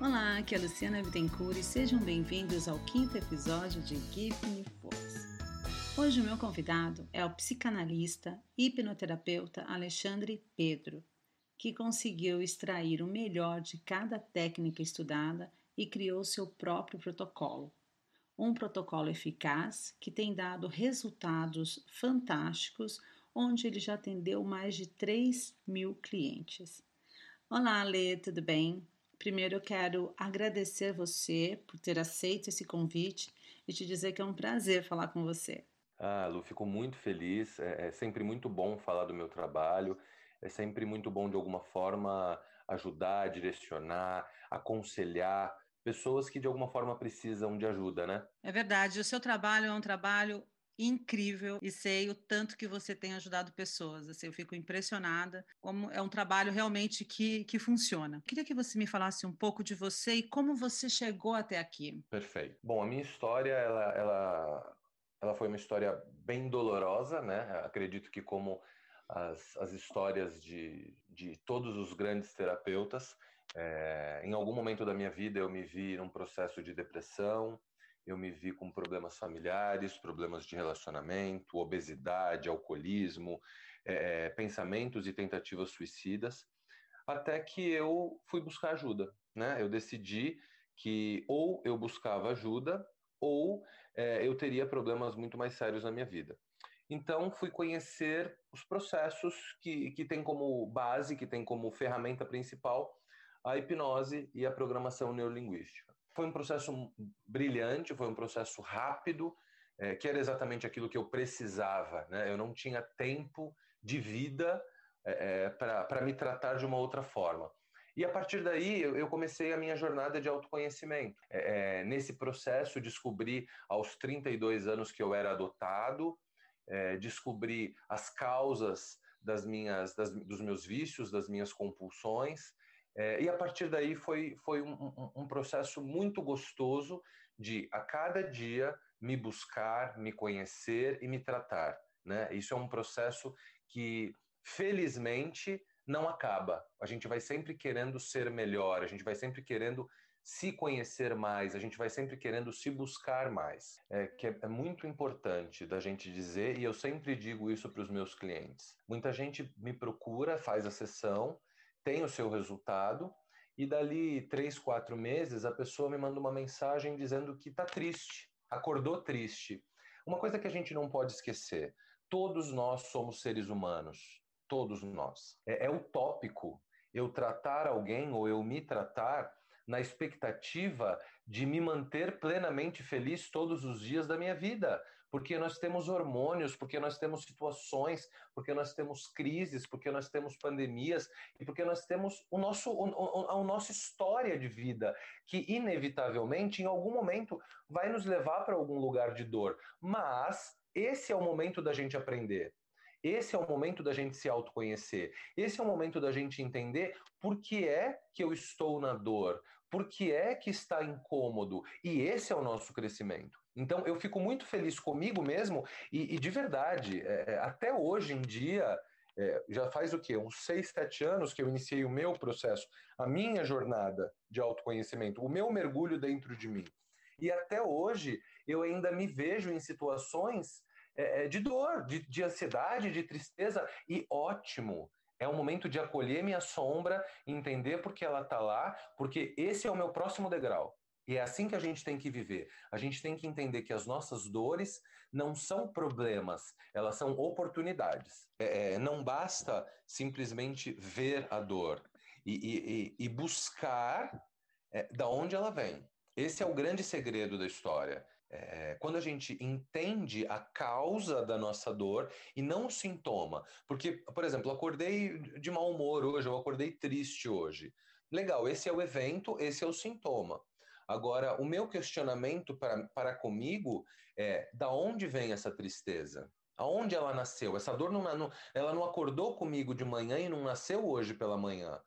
Olá, aqui é a Luciana Bittencourt e sejam bem-vindos ao quinto episódio de Give Me Force. Hoje o meu convidado é o psicanalista e hipnoterapeuta Alexandre Pedro, que conseguiu extrair o melhor de cada técnica estudada e criou seu próprio protocolo. Um protocolo eficaz que tem dado resultados fantásticos, onde ele já atendeu mais de 3 mil clientes. Olá, Lê, tudo bem? Primeiro eu quero agradecer você por ter aceito esse convite e te dizer que é um prazer falar com você. Ah, Lu, fico muito feliz. É, é sempre muito bom falar do meu trabalho. É sempre muito bom, de alguma forma, ajudar, direcionar, aconselhar pessoas que, de alguma forma, precisam de ajuda, né? É verdade. O seu trabalho é um trabalho incrível e sei o tanto que você tem ajudado pessoas. Assim, eu fico impressionada como é um trabalho realmente que, que funciona. Queria que você me falasse um pouco de você e como você chegou até aqui. Perfeito. Bom, a minha história, ela, ela, ela foi uma história bem dolorosa, né? Acredito que como as, as histórias de, de todos os grandes terapeutas, é, em algum momento da minha vida eu me vi num processo de depressão, eu me vi com problemas familiares, problemas de relacionamento, obesidade, alcoolismo, é, pensamentos e tentativas suicidas, até que eu fui buscar ajuda. Né? Eu decidi que ou eu buscava ajuda ou é, eu teria problemas muito mais sérios na minha vida. Então, fui conhecer os processos que, que tem como base, que tem como ferramenta principal a hipnose e a programação neurolinguística. Foi um processo brilhante, foi um processo rápido, é, que era exatamente aquilo que eu precisava. Né? Eu não tinha tempo de vida é, é para me tratar de uma outra forma. E a partir daí eu comecei a minha jornada de autoconhecimento. É, é nesse processo descobri aos 32 anos que eu era adotado, é, descobri as causas das minhas, das, dos meus vícios, das minhas compulsões, é, e a partir daí foi, foi um, um, um, processo muito gostoso de, a cada dia, me buscar, me conhecer e me tratar. Né? Isso é um processo que, felizmente, não acaba. A gente vai sempre querendo ser melhor, a gente vai sempre querendo se conhecer mais, a gente vai sempre querendo se buscar mais, é, que é, é muito importante da gente dizer, e eu sempre digo isso para os meus clientes. Muita gente me procura, faz a sessão, tem o seu resultado, e dali três, quatro meses a pessoa me manda uma mensagem dizendo que está triste, acordou triste. Uma coisa que a gente não pode esquecer: todos nós somos seres humanos, todos nós. É, é utópico eu tratar alguém ou eu me tratar na expectativa de me manter plenamente feliz todos os dias da minha vida, porque nós temos hormônios, porque nós temos situações, porque nós temos crises, porque nós temos pandemias e porque nós temos o nosso, o, a nossa história de vida, que inevitavelmente, em algum momento, vai nos levar para algum lugar de dor. Mas esse é o momento da gente aprender. Esse é o momento da gente se autoconhecer. Esse é o momento da gente entender por que é que eu estou na dor, por que é que está incômodo. E esse é o nosso crescimento. Então, eu fico muito feliz comigo mesmo e, e de verdade, é, é, até hoje em dia, é, já faz o quê? Uns seis, sete anos que eu iniciei o meu processo, a minha jornada de autoconhecimento, o meu mergulho dentro de mim. E até hoje eu ainda me vejo em situações é, é, de dor, de, de ansiedade, de tristeza, e ótimo. É um momento de acolher minha sombra, entender por que ela está lá, porque esse é o meu próximo degrau. E é assim que a gente tem que viver. A gente tem que entender que as nossas dores não são problemas, elas são oportunidades. É, é não basta simplesmente ver a dor e, e, e buscar é, da onde ela vem. Esse é o grande segredo da história. É, quando a gente entende a causa da nossa dor e não o sintoma. Porque, por exemplo, acordei de mau humor hoje, eu acordei triste hoje. Legal, esse é o evento, esse é o sintoma. Agora, o meu questionamento para, para comigo é: da onde vem essa tristeza? Aonde ela nasceu? Essa dor não, não, ela não acordou comigo de manhã e não nasceu hoje pela manhã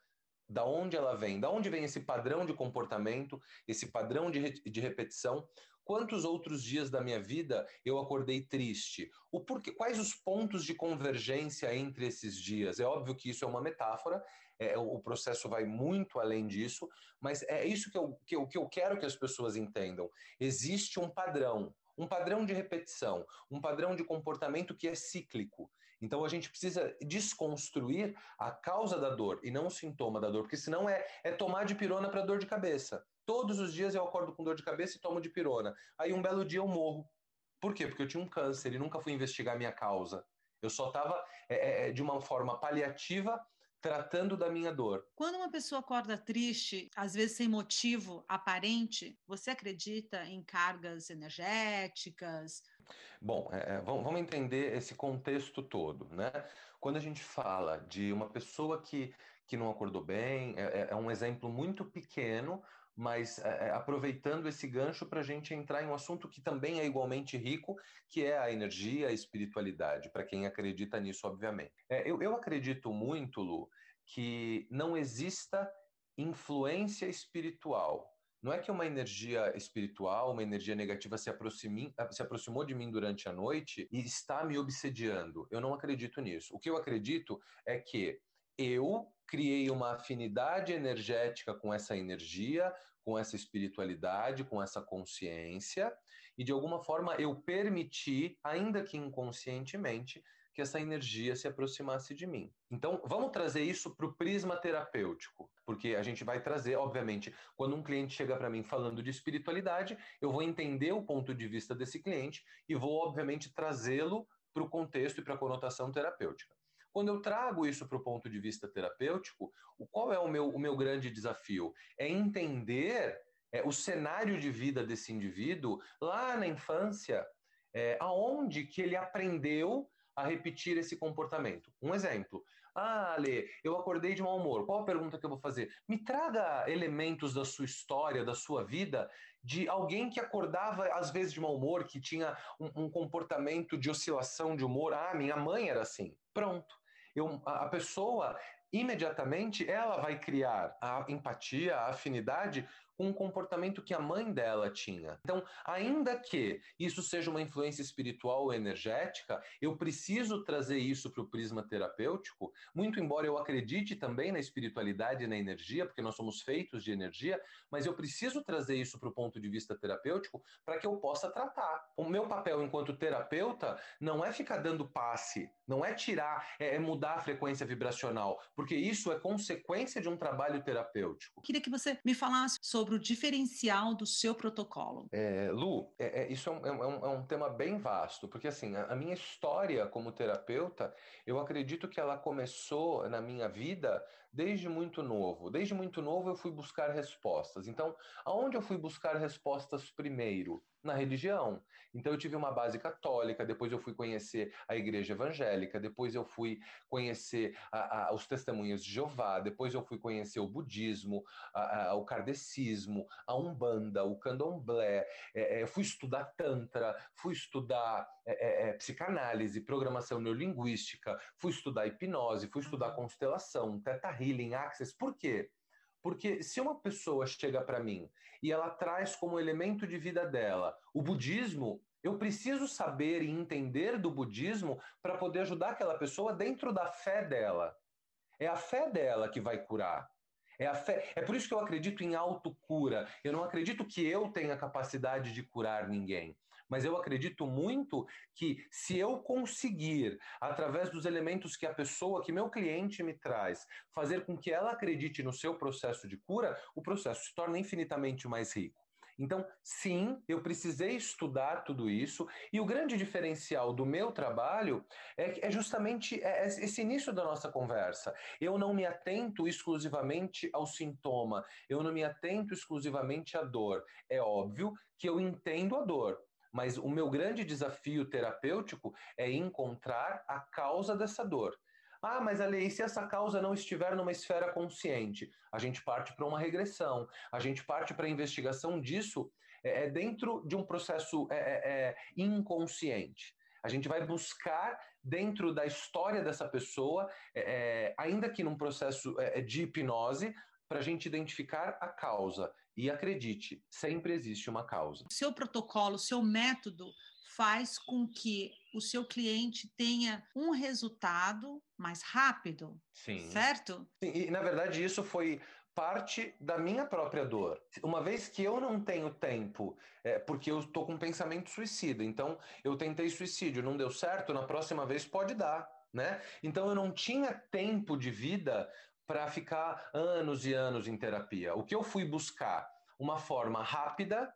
da onde ela vem, da onde vem esse padrão de comportamento, esse padrão de, de repetição. Quantos outros dias da minha vida eu acordei triste? O porquê, quais os pontos de convergência entre esses dias? É óbvio que isso é uma metáfora, é, o processo vai muito além disso, mas é isso que eu, que, eu, que eu quero que as pessoas entendam. Existe um padrão, um padrão de repetição, um padrão de comportamento que é cíclico. Então a gente precisa desconstruir a causa da dor e não o sintoma da dor, porque senão é, é tomar de pirona para dor de cabeça. Todos os dias eu acordo com dor de cabeça e tomo de pirona. Aí um belo dia eu morro. Por quê? Porque eu tinha um câncer e nunca fui investigar a minha causa. Eu só estava é, é, é, de uma forma paliativa tratando da minha dor. Quando uma pessoa acorda triste, às vezes sem motivo aparente, você acredita em cargas energéticas? Bom, é, é vamos entender esse contexto todo, né? Quando a gente fala de uma pessoa que, que não acordou bem, é, é um exemplo muito pequeno, mas é, aproveitando esse gancho para a gente entrar em um assunto que também é igualmente rico, que é a energia, a espiritualidade, para quem acredita nisso, obviamente. É, eu, eu acredito muito, Lu, que não exista influência espiritual. Não é que uma energia espiritual, uma energia negativa se, se aproximou de mim durante a noite e está me obsediando. Eu não acredito nisso. O que eu acredito é que eu criei uma afinidade energética com essa energia, com essa espiritualidade, com essa consciência, e de alguma forma eu permiti, ainda que inconscientemente, que essa energia se aproximasse de mim. Então, vamos trazer isso para o prisma terapêutico, porque a gente vai trazer, obviamente, quando um cliente chega para mim falando de espiritualidade, eu vou entender o ponto de vista desse cliente e vou, obviamente, trazê-lo para o contexto e para a conotação terapêutica. Quando eu trago isso para o ponto de vista terapêutico, qual é o meu, o meu grande desafio? É entender é, o cenário de vida desse indivíduo lá na infância, é, aonde que ele aprendeu a repetir esse comportamento. Um exemplo. Ah, Ale, eu acordei de mau humor. Qual a pergunta que eu vou fazer? Me traga elementos da sua história, da sua vida, de alguém que acordava às vezes de mau humor, que tinha um, um comportamento de oscilação de humor. Ah, minha mãe era assim. Pronto. Eu, a pessoa imediatamente ela vai criar a empatia, a afinidade com um comportamento que a mãe dela tinha. Então, ainda que isso seja uma influência espiritual ou energética, eu preciso trazer isso para o prisma terapêutico, muito embora eu acredite também na espiritualidade e na energia, porque nós somos feitos de energia, mas eu preciso trazer isso para o ponto de vista terapêutico para que eu possa tratar. O meu papel enquanto terapeuta não é ficar dando passe, não é tirar, é, é mudar a frequência vibracional, porque isso é consequência de um trabalho terapêutico. Queria que você me falasse sobre sobre o diferencial do seu protocolo? É, Lu, é, é, isso é, é um, é um, tema bem vasto, porque assim, a, a, minha história como terapeuta, eu acredito que ela começou na minha vida desde muito novo. Desde muito novo eu fui buscar respostas. Então, aonde eu fui buscar respostas primeiro? na religião. Então eu tive uma base católica, depois eu fui conhecer a igreja evangélica, depois eu fui conhecer a, a, os testemunhos de Jeová, depois eu fui conhecer o budismo, a, o kardecismo, a umbanda, o candomblé, é, é, fui estudar tantra, fui estudar é, é, é, psicanálise, programação neurolinguística, fui estudar hipnose, fui estudar constelação, teta healing, access. Por quê? Porque se uma pessoa chega para mim e ela traz como elemento de vida dela o budismo, eu preciso saber e entender do budismo para poder ajudar aquela pessoa dentro da fé dela. É a fé dela que vai curar. É, a fé. é por isso que eu acredito em autocura. Eu não acredito que eu tenha capacidade de curar ninguém mas eu acredito muito que se eu conseguir, através dos elementos que a pessoa, que meu cliente me traz, fazer com que ela acredite no seu processo de cura, o processo se torna infinitamente mais rico. Então, sim, eu precisei estudar tudo isso, e o grande diferencial do meu trabalho é, é justamente é, é esse início da nossa conversa. Eu não me atento exclusivamente ao sintoma, eu não me atento exclusivamente à dor. É óbvio que eu entendo a dor, mas o meu grande desafio terapêutico é encontrar a causa dessa dor. Ah, mas Ale, e se essa causa não estiver numa esfera consciente? A gente parte para uma regressão, a gente parte para a investigação disso é, é, dentro de um processo é, é, é, inconsciente. A gente vai buscar dentro da história dessa pessoa, é, é ainda que num processo de hipnose, para a gente identificar a causa. E acredite, sempre existe uma causa. Seu protocolo, seu método faz com que o seu cliente tenha um resultado mais rápido. Sim. Certo? Sim, e na verdade isso foi parte da minha própria dor. Uma vez que eu não tenho tempo, é, porque eu estou com um pensamento suicida, então eu tentei suicídio, não deu certo, na próxima vez pode dar. Né? Então eu não tinha tempo de vida para ficar anos e anos em terapia. O que eu fui buscar? Uma forma rápida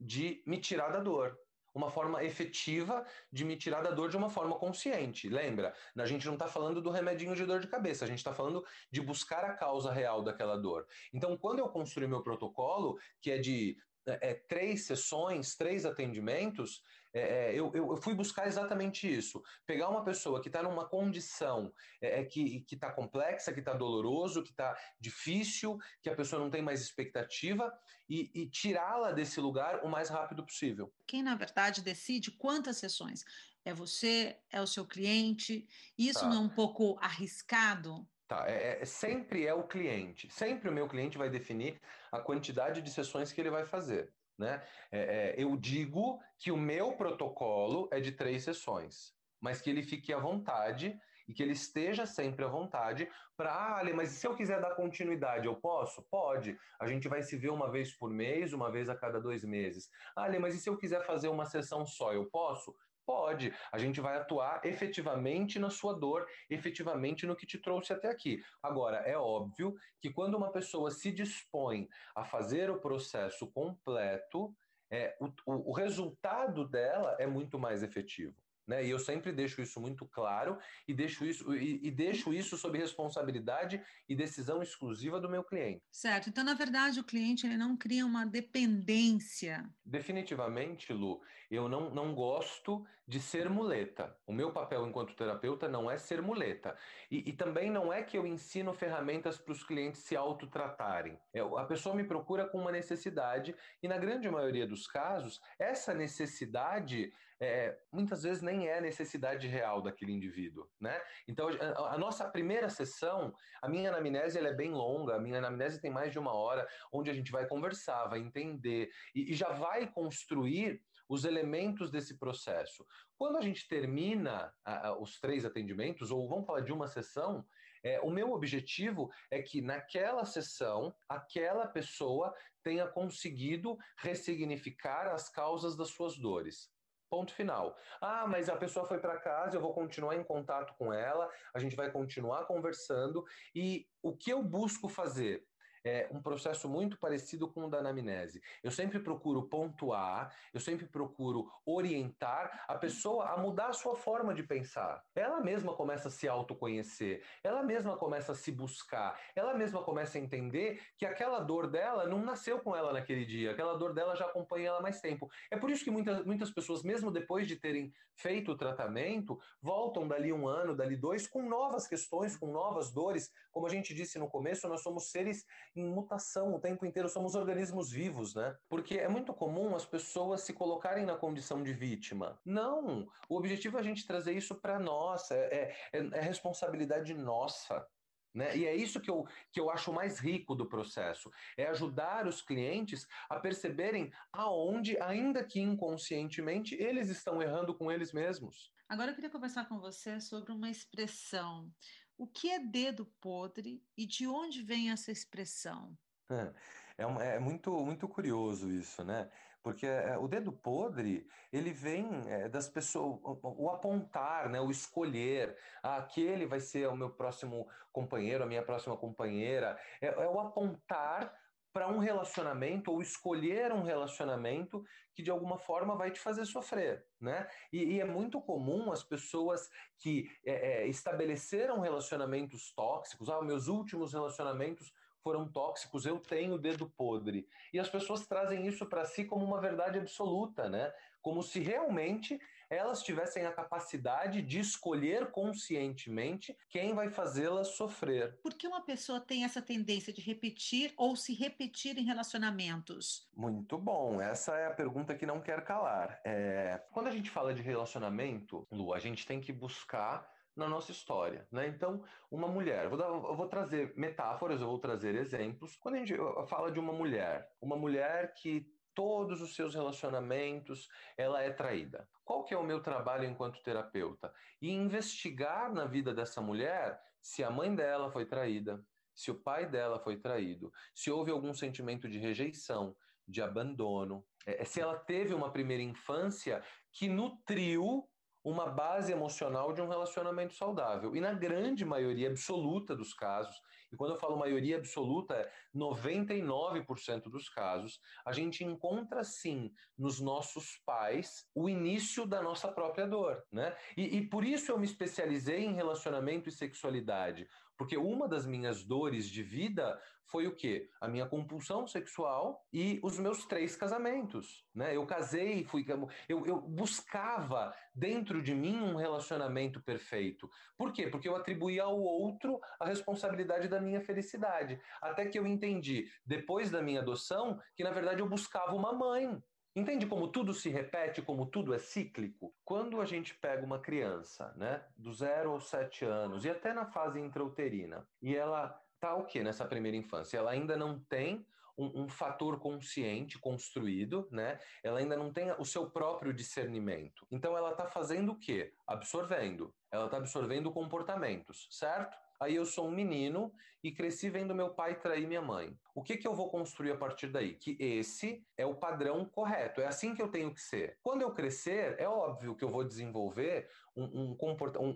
de me tirar da dor uma forma efetiva de me tirar da dor de uma forma consciente. Lembra? A gente não está falando do remedinho de dor de cabeça, a gente está falando de buscar a causa real daquela dor. Então, quando eu construí meu protocolo, que é de é, três sessões, três atendimentos, é, é eu, eu, fui buscar exatamente isso. Pegar uma pessoa que está numa condição é, é que está complexa, que está doloroso, que está difícil, que a pessoa não tem mais expectativa, e, e tirá-la desse lugar o mais rápido possível. Quem, na verdade, decide quantas sessões? É você, é o seu cliente? Isso tá. não é um pouco arriscado? Tá, é, é, sempre é o cliente. Sempre o meu cliente vai definir a quantidade de sessões que ele vai fazer. Né? É, é, eu digo que o meu protocolo é de três sessões, mas que ele fique à vontade e que ele esteja sempre à vontade para, ah, mas se eu quiser dar continuidade, eu posso? Pode. A gente vai se ver uma vez por mês, uma vez a cada dois meses. Ah, mas e se eu quiser fazer uma sessão só, eu posso? Pode. A gente vai atuar efetivamente na sua dor, efetivamente no que te trouxe até aqui. Agora, é óbvio que quando uma pessoa se dispõe a fazer o processo completo, é, o, o, o resultado dela é muito mais efetivo. Né? E eu sempre deixo isso muito claro e deixo isso, e, e, deixo isso sob responsabilidade e decisão exclusiva do meu cliente. Certo. Então, na verdade, o cliente ele não cria uma dependência. Definitivamente, Lu, eu não, não gosto de ser muleta. O meu papel enquanto terapeuta não é ser muleta. E, e também não é que eu ensino ferramentas para os clientes se autotratarem. É, a pessoa me procura com uma necessidade e, na grande maioria dos casos, essa necessidade é, muitas vezes nem é a necessidade real daquele indivíduo, né? Então, a, a nossa primeira sessão, a minha anamnese é bem longa, a minha anamnese tem mais de uma hora, onde a gente vai conversar, vai entender e, e já vai construir os elementos desse processo. Quando a gente termina os três atendimentos, ou vamos falar de uma sessão, é, o meu objetivo é que naquela sessão, aquela pessoa tenha conseguido ressignificar as causas das suas dores. Ponto final. Ah, mas a pessoa foi para casa, eu vou continuar em contato com ela, a gente vai continuar conversando. E o que eu busco fazer? É um processo muito parecido com o da anamnese. Eu sempre procuro pontuar, eu sempre procuro orientar a pessoa a mudar a sua forma de pensar. Ela mesma começa a se autoconhecer, ela mesma começa a se buscar, ela mesma começa a entender que aquela dor dela não nasceu com ela naquele dia, aquela dor dela já acompanha ela mais tempo. É por isso que muitas, muitas pessoas, mesmo depois de terem feito o tratamento, voltam dali um ano, dali dois, com novas questões, com novas dores. Como a gente disse no começo, nós somos seres em mutação o tempo inteiro, somos organismos vivos, né? Porque é muito comum as pessoas se colocarem na condição de vítima. Não! O objetivo é a gente trazer isso para nós, é, é, é responsabilidade nossa. Né? E é isso que eu, que eu acho mais rico do processo: é ajudar os clientes a perceberem aonde, ainda que inconscientemente, eles estão errando com eles mesmos. Agora eu queria conversar com você sobre uma expressão o que é dedo podre e de onde vem essa expressão? É, é, é muito, muito curioso isso, né? Porque é, o dedo podre, ele vem é, das pessoas, o, o, apontar, né? o escolher, ah, aquele vai ser o meu próximo companheiro, a minha próxima companheira, é, é o apontar para um relacionamento ou escolher um relacionamento que de alguma forma vai te fazer sofrer, né? E, e é muito comum as pessoas que é, é, estabeleceram relacionamentos tóxicos, ah, meus últimos relacionamentos foram tóxicos, eu tenho dedo podre. E as pessoas trazem isso para si como uma verdade absoluta, né? Como se realmente elas tivessem a capacidade de escolher conscientemente quem vai fazê-las sofrer. Por que uma pessoa tem essa tendência de repetir ou se repetir em relacionamentos? Muito bom, essa é a pergunta que não quer calar. É... Quando a gente fala de relacionamento, Lu, a gente tem que buscar na nossa história, né? Então, uma mulher, vou dar, eu vou trazer metáforas, eu vou trazer exemplos. Quando a gente fala de uma mulher, uma mulher que todos os seus relacionamentos, ela é traída. Qual que é o meu trabalho enquanto terapeuta? E investigar na vida dessa mulher se a mãe dela foi traída, se o pai dela foi traído, se houve algum sentimento de rejeição, de abandono, é, se ela teve uma primeira infância que nutriu uma base emocional de um relacionamento saudável. E na grande maioria absoluta dos casos, e quando eu falo maioria absoluta, 99% dos casos, a gente encontra sim nos nossos pais o início da nossa própria dor, né? E, e por isso eu me especializei em relacionamento e sexualidade, porque uma das minhas dores de vida foi o quê? A minha compulsão sexual e os meus três casamentos. Né? Eu casei, fui, eu, eu buscava dentro de mim um relacionamento perfeito. Por quê? Porque eu atribuía ao outro a responsabilidade da minha felicidade. Até que eu entendi, depois da minha adoção, que na verdade eu buscava uma mãe. Entende como tudo se repete, como tudo é cíclico? Quando a gente pega uma criança, né, do zero aos sete anos, e até na fase intrauterina, e ela tá o que nessa primeira infância? Ela ainda não tem um, um, fator consciente construído, né? Ela ainda não tem o seu próprio discernimento. Então ela está fazendo o quê? Absorvendo. Ela está absorvendo comportamentos, certo? Aí eu sou um menino e cresci vendo meu pai trair minha mãe. O que, que eu vou construir a partir daí? Que esse é o padrão correto, é assim que eu tenho que ser. Quando eu crescer, é óbvio que eu vou desenvolver um, um,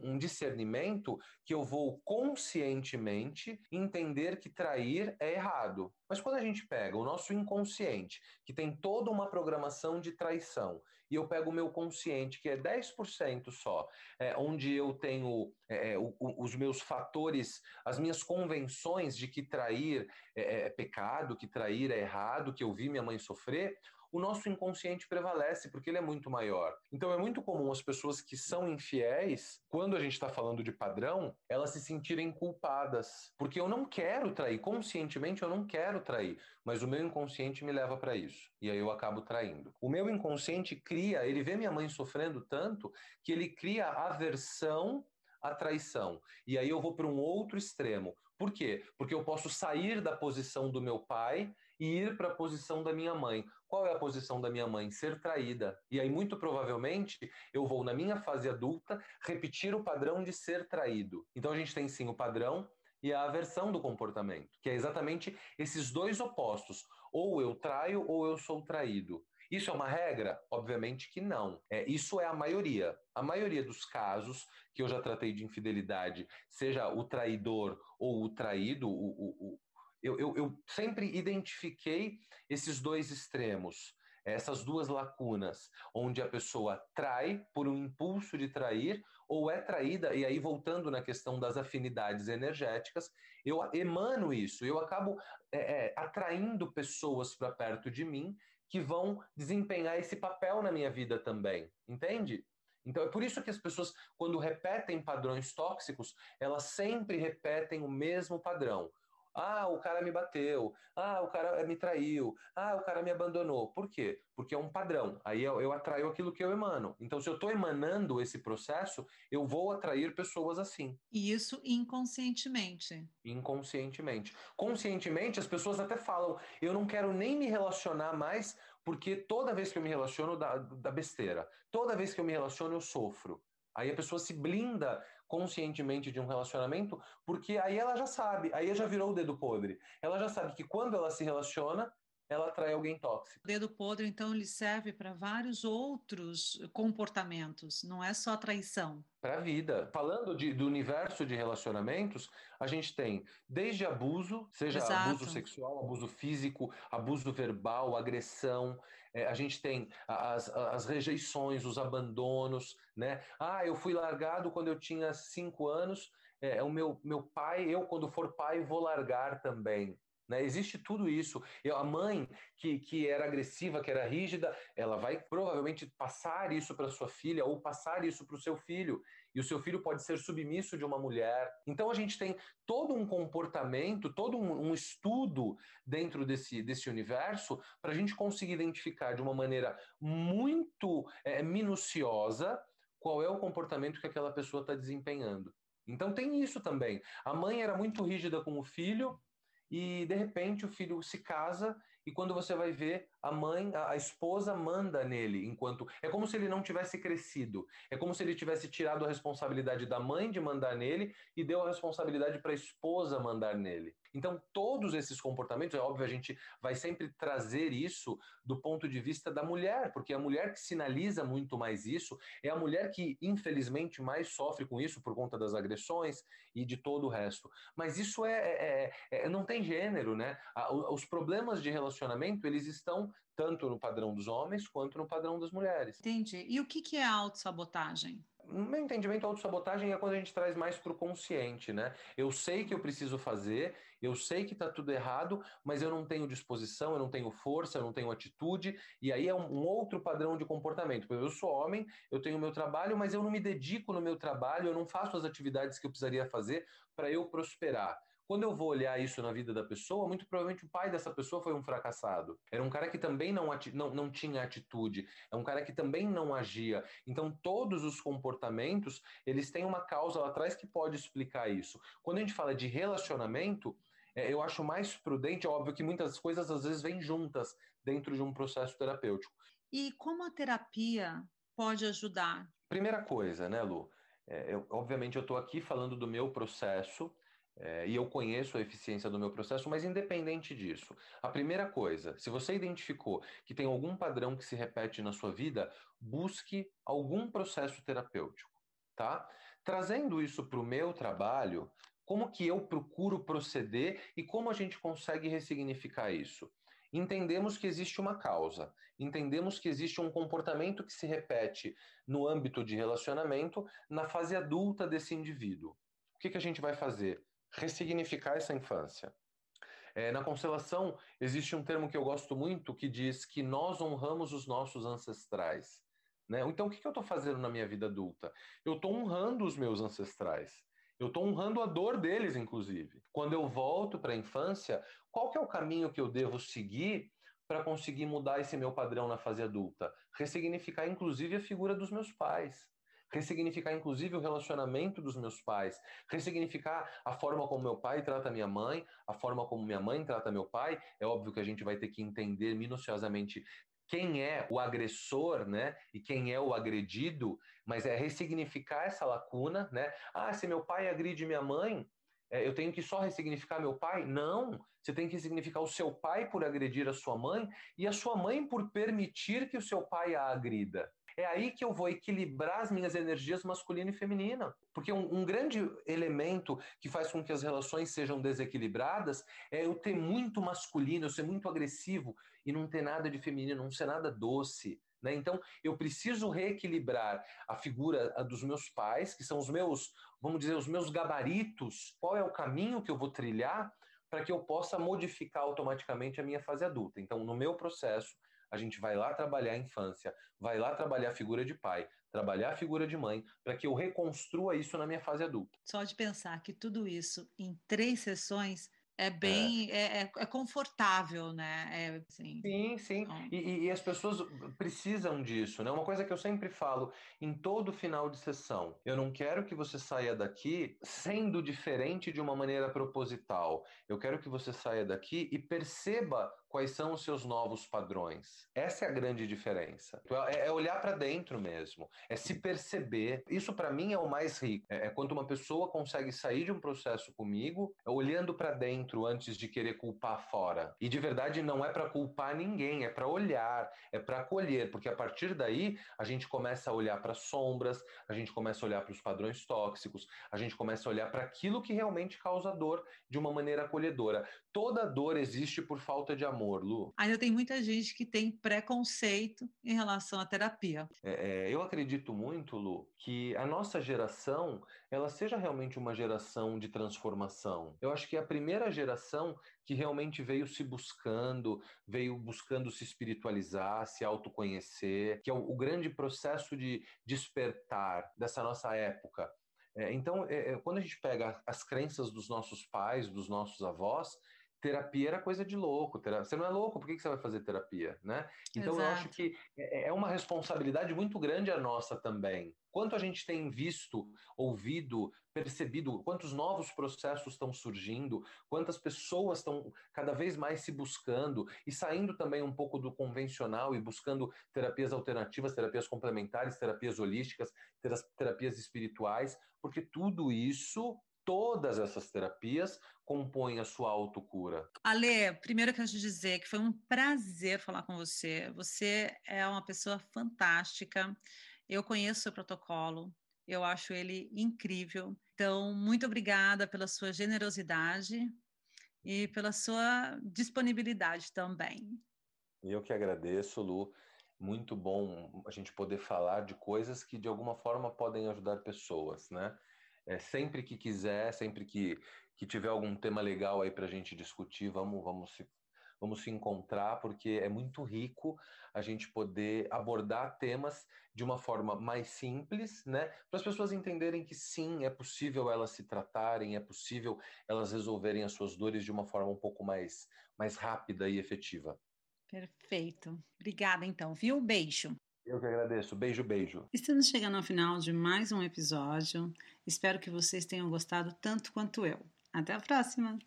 um, discernimento que eu vou conscientemente entender que trair é errado. Mas quando a gente pega o nosso inconsciente, que tem toda uma programação de traição, e eu pego o meu consciente, que é 10% só, é, onde eu tenho é, é, o, os meus fatores, as minhas convenções de que trair é, é que trair é errado, que eu vi minha mãe sofrer, o nosso inconsciente prevalece, porque ele é muito maior. Então é muito comum as pessoas que são infiéis, quando a gente está falando de padrão, elas se sentirem culpadas. Porque eu não quero trair, conscientemente eu não quero trair, mas o meu inconsciente me leva para isso. E aí eu acabo traindo. O meu inconsciente cria, ele vê minha mãe sofrendo tanto, que ele cria aversão à traição. E aí eu vou para um outro extremo. Por quê? Porque eu posso sair da posição do meu pai e ir para a posição da minha mãe. Qual é a posição da minha mãe? Ser traída. E aí, muito provavelmente, eu vou, na minha fase adulta, repetir o padrão de ser traído. Então, a gente tem sim o padrão e a aversão do comportamento, que é exatamente esses dois opostos. Ou eu traio ou eu sou traído. Isso é uma regra? Obviamente que não. É, isso é a maioria. A maioria dos casos que eu já tratei de infidelidade, seja o traidor ou o traído, o, o, eu, eu, eu sempre identifiquei esses dois extremos essas duas lacunas, onde a pessoa trai por um impulso de trair ou é traída, e aí voltando na questão das afinidades energéticas, eu emano isso, eu acabo é, é, atraindo pessoas para perto de mim que vão desempenhar esse papel na minha vida também, entende? Então é por isso que as pessoas, quando repetem padrões tóxicos, elas sempre repetem o mesmo padrão. Ah, o cara me bateu. Ah, o cara me traiu. Ah, o cara me abandonou. Por quê? Porque é um padrão. Aí eu, eu atraio aquilo que eu emano. Então, se eu estou emanando esse processo, eu vou atrair pessoas assim. E isso inconscientemente. Inconscientemente. Conscientemente, as pessoas até falam: eu não quero nem me relacionar mais, porque toda vez que eu me relaciono, dá, dá besteira. Toda vez que eu me relaciono, eu sofro. Aí a pessoa se blinda conscientemente de um relacionamento, porque aí ela já sabe, aí já virou o dedo podre. Ela já sabe que quando ela se relaciona, ela atrai alguém tóxico. O dedo podre, então, ele serve para vários outros comportamentos, não é só traição. Para a vida. Falando de, do universo de relacionamentos, a gente tem desde abuso, seja Exato. abuso sexual, abuso físico, abuso verbal, agressão. É, a gente tem as, as rejeições, os abandonos, né? Ah, eu fui largado quando eu tinha cinco anos. É, o meu, meu pai, eu quando for pai vou largar também. Né? Existe tudo isso. A mãe que, que era agressiva, que era rígida, ela vai provavelmente passar isso para sua filha ou passar isso para o seu filho. E o seu filho pode ser submisso de uma mulher. Então a gente tem todo um comportamento, todo um, um estudo dentro desse, desse universo para a gente conseguir identificar de uma maneira muito é, minuciosa qual é o comportamento que aquela pessoa está desempenhando. Então tem isso também. A mãe era muito rígida com o filho, e de repente o filho se casa e quando você vai ver, a mãe, a, esposa manda nele, enquanto. É como se ele não tivesse crescido. É como se ele tivesse tirado a responsabilidade da mãe de mandar nele e deu a responsabilidade para a esposa mandar nele. Então, todos esses comportamentos, é óbvio, a gente vai sempre trazer isso do ponto de vista da mulher, porque a mulher que sinaliza muito mais isso é a mulher que, infelizmente, mais sofre com isso por conta das agressões e de todo o resto. Mas isso é, é, é, é não tem gênero, né? Os problemas de relacionamento, eles estão tanto no padrão dos homens quanto no padrão das mulheres. Entendi. E o que, que é autossabotagem? No meu entendimento, a autossabotagem é quando a gente traz mais para o consciente, né? Eu sei que eu preciso fazer, eu sei que está tudo errado, mas eu não tenho disposição, eu não tenho força, eu não tenho atitude, e aí é um, outro padrão de comportamento. Eu sou homem, eu tenho meu trabalho, mas eu não me dedico no meu trabalho, eu não faço as atividades que eu precisaria fazer para eu prosperar. Quando eu vou olhar isso na vida da pessoa, muito provavelmente o pai dessa pessoa foi um fracassado. Era um cara que também não, não, não tinha atitude, é um cara que também não agia. Então, todos os comportamentos, eles têm uma causa lá atrás que pode explicar isso. Quando a gente fala de relacionamento, é, eu acho mais prudente, é óbvio que muitas coisas às vezes vêm juntas dentro de um processo terapêutico. E como a terapia pode ajudar? Primeira coisa, né, Lu? É, eu, obviamente eu estou aqui falando do meu processo, é, e eu conheço a eficiência do meu processo, mas independente disso, a primeira coisa, se você identificou que tem algum padrão que se repete na sua vida, busque algum processo terapêutico, tá? Trazendo isso para o meu trabalho, como que eu procuro proceder e como a gente consegue ressignificar isso? Entendemos que existe uma causa, entendemos que existe um comportamento que se repete no âmbito de relacionamento na fase adulta desse indivíduo. O que, que a gente vai fazer? Ressignificar essa infância. É, na constelação, existe um termo que eu gosto muito que diz que nós honramos os nossos ancestrais. Né? Então, o que, que eu estou fazendo na minha vida adulta? Eu estou honrando os meus ancestrais. Eu estou honrando a dor deles, inclusive. Quando eu volto para a infância, qual que é o caminho que eu devo seguir para conseguir mudar esse meu padrão na fase adulta? Ressignificar, inclusive, a figura dos meus pais ressignificar inclusive o relacionamento dos meus pais, ressignificar a forma como meu pai trata minha mãe, a forma como minha mãe trata meu pai. É óbvio que a gente vai ter que entender minuciosamente quem é o agressor, né, e quem é o agredido, mas é ressignificar essa lacuna, né? Ah, se meu pai agride minha mãe, é, eu tenho que só ressignificar meu pai? Não, você tem que ressignificar o seu pai por agredir a sua mãe e a sua mãe por permitir que o seu pai a agrida. É aí que eu vou equilibrar as minhas energias masculina e feminina. Porque um, um, grande elemento que faz com que as relações sejam desequilibradas é eu ter muito masculino, eu ser muito agressivo e não ter nada de feminino, não ser nada doce. Né? Então, eu preciso reequilibrar a figura dos meus pais, que são os meus, vamos dizer, os meus gabaritos. Qual é o caminho que eu vou trilhar para que eu possa modificar automaticamente a minha fase adulta? Então, no meu processo, a gente vai lá trabalhar a infância, vai lá trabalhar a figura de pai, trabalhar a figura de mãe, para que eu reconstrua isso na minha fase adulta. Só de pensar que tudo isso em três sessões é bem é. É, é, confortável, né? É, assim, sim, sim. Então... E, e, as pessoas precisam disso, né? Uma coisa que eu sempre falo em todo final de sessão: eu não quero que você saia daqui sendo diferente de uma maneira proposital. Eu quero que você saia daqui e perceba quais são os seus novos padrões. Essa é a grande diferença. É, é olhar para dentro mesmo, é se perceber. Isso para mim é o mais rico. É, é, quando uma pessoa consegue sair de um processo comigo, olhando para dentro antes de querer culpar fora. E de verdade não é para culpar ninguém, é para olhar, é para acolher, porque a partir daí a gente começa a olhar para sombras, a gente começa a olhar para os padrões tóxicos, a gente começa a olhar para aquilo que realmente causa dor de uma maneira acolhedora. Toda dor existe por falta de amor amor, Lu? Ainda tem muita gente que tem preconceito em relação à terapia. É, é, eu acredito muito, Lu, que a nossa geração ela seja realmente uma geração de transformação. Eu acho que é a primeira geração que realmente veio se buscando, veio buscando se espiritualizar, se autoconhecer, que é o, o grande processo de despertar dessa nossa época. É, então, é, é quando a gente pega as crenças dos nossos pais, dos nossos avós, terapia era coisa de louco. Você não é louco, por que você vai fazer terapia, né? Então Exato. eu acho que é, é uma responsabilidade muito grande a nossa também. Quanto a gente tem visto, ouvido, percebido, quantos novos processos estão surgindo, quantas pessoas estão cada vez mais se buscando e saindo também um pouco do convencional e buscando terapias alternativas, terapias complementares, terapias holísticas, terapias espirituais, porque tudo isso todas essas terapias compõem a sua autocura. Ale, primeiro eu quero te dizer que foi um prazer falar com você. Você é uma pessoa fantástica. Eu conheço o seu protocolo, eu acho ele incrível. Então, muito obrigada pela sua generosidade e pela sua disponibilidade também. Eu que agradeço, Lu. Muito bom a gente poder falar de coisas que de alguma forma podem ajudar pessoas, né? É, sempre que quiser, sempre que, que tiver algum tema legal aí para a gente discutir, vamos, vamos, se, vamos se encontrar, porque é muito rico a gente poder abordar temas de uma forma mais simples, né? Para as pessoas entenderem que sim, é possível elas se tratarem, é possível elas resolverem as suas dores de uma forma um pouco mais, mais rápida e efetiva. Perfeito. Obrigada, então, viu? Beijo. Eu que agradeço. Beijo, beijo. Estamos chegando ao final de mais um episódio. Espero que vocês tenham gostado tanto quanto eu. Até a próxima!